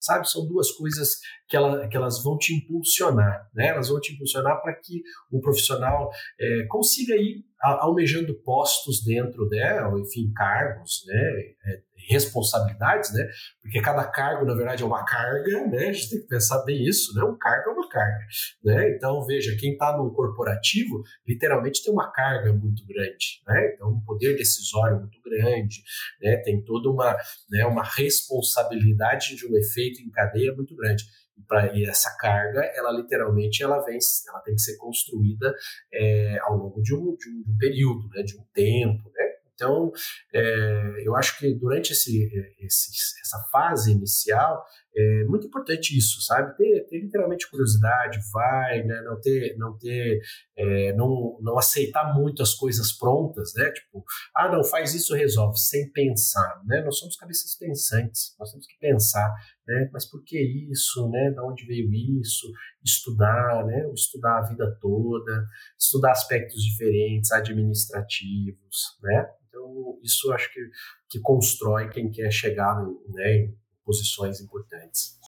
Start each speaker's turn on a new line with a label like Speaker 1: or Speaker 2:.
Speaker 1: sabe? São duas coisas que, ela, que elas vão te impulsionar, né? Elas vão te impulsionar para que o profissional é, consiga ir almejando postos dentro, né? Enfim, cargos, né? É, responsabilidades, né? Porque cada cargo, na verdade, é uma carga, né? A gente tem que pensar bem isso, né? Um cargo é uma carga, né? Então, veja, quem está no corporativo, literalmente tem uma carga muito grande, né? Então, um poder decisório muito grande, né? Tem toda uma, né, uma responsabilidade de um efeito em cadeia muito grande. E, essa carga, ela literalmente ela vem, ela tem que ser construída é, ao longo de um, de um, período, né, de um tempo, né? Então, é, eu acho que durante esse, esse, essa fase inicial é muito importante isso, sabe? Ter, ter literalmente curiosidade, vai, né? Não ter, não ter, é, não, não aceitar muito as coisas prontas, né? Tipo, ah, não, faz isso, resolve, sem pensar, né? Nós somos cabeças pensantes, nós temos que pensar, né? Mas por que isso, né? De onde veio isso? Estudar, né? Estudar a vida toda, estudar aspectos diferentes, administrativos, né? Isso acho que, que constrói quem quer chegar né, em posições importantes.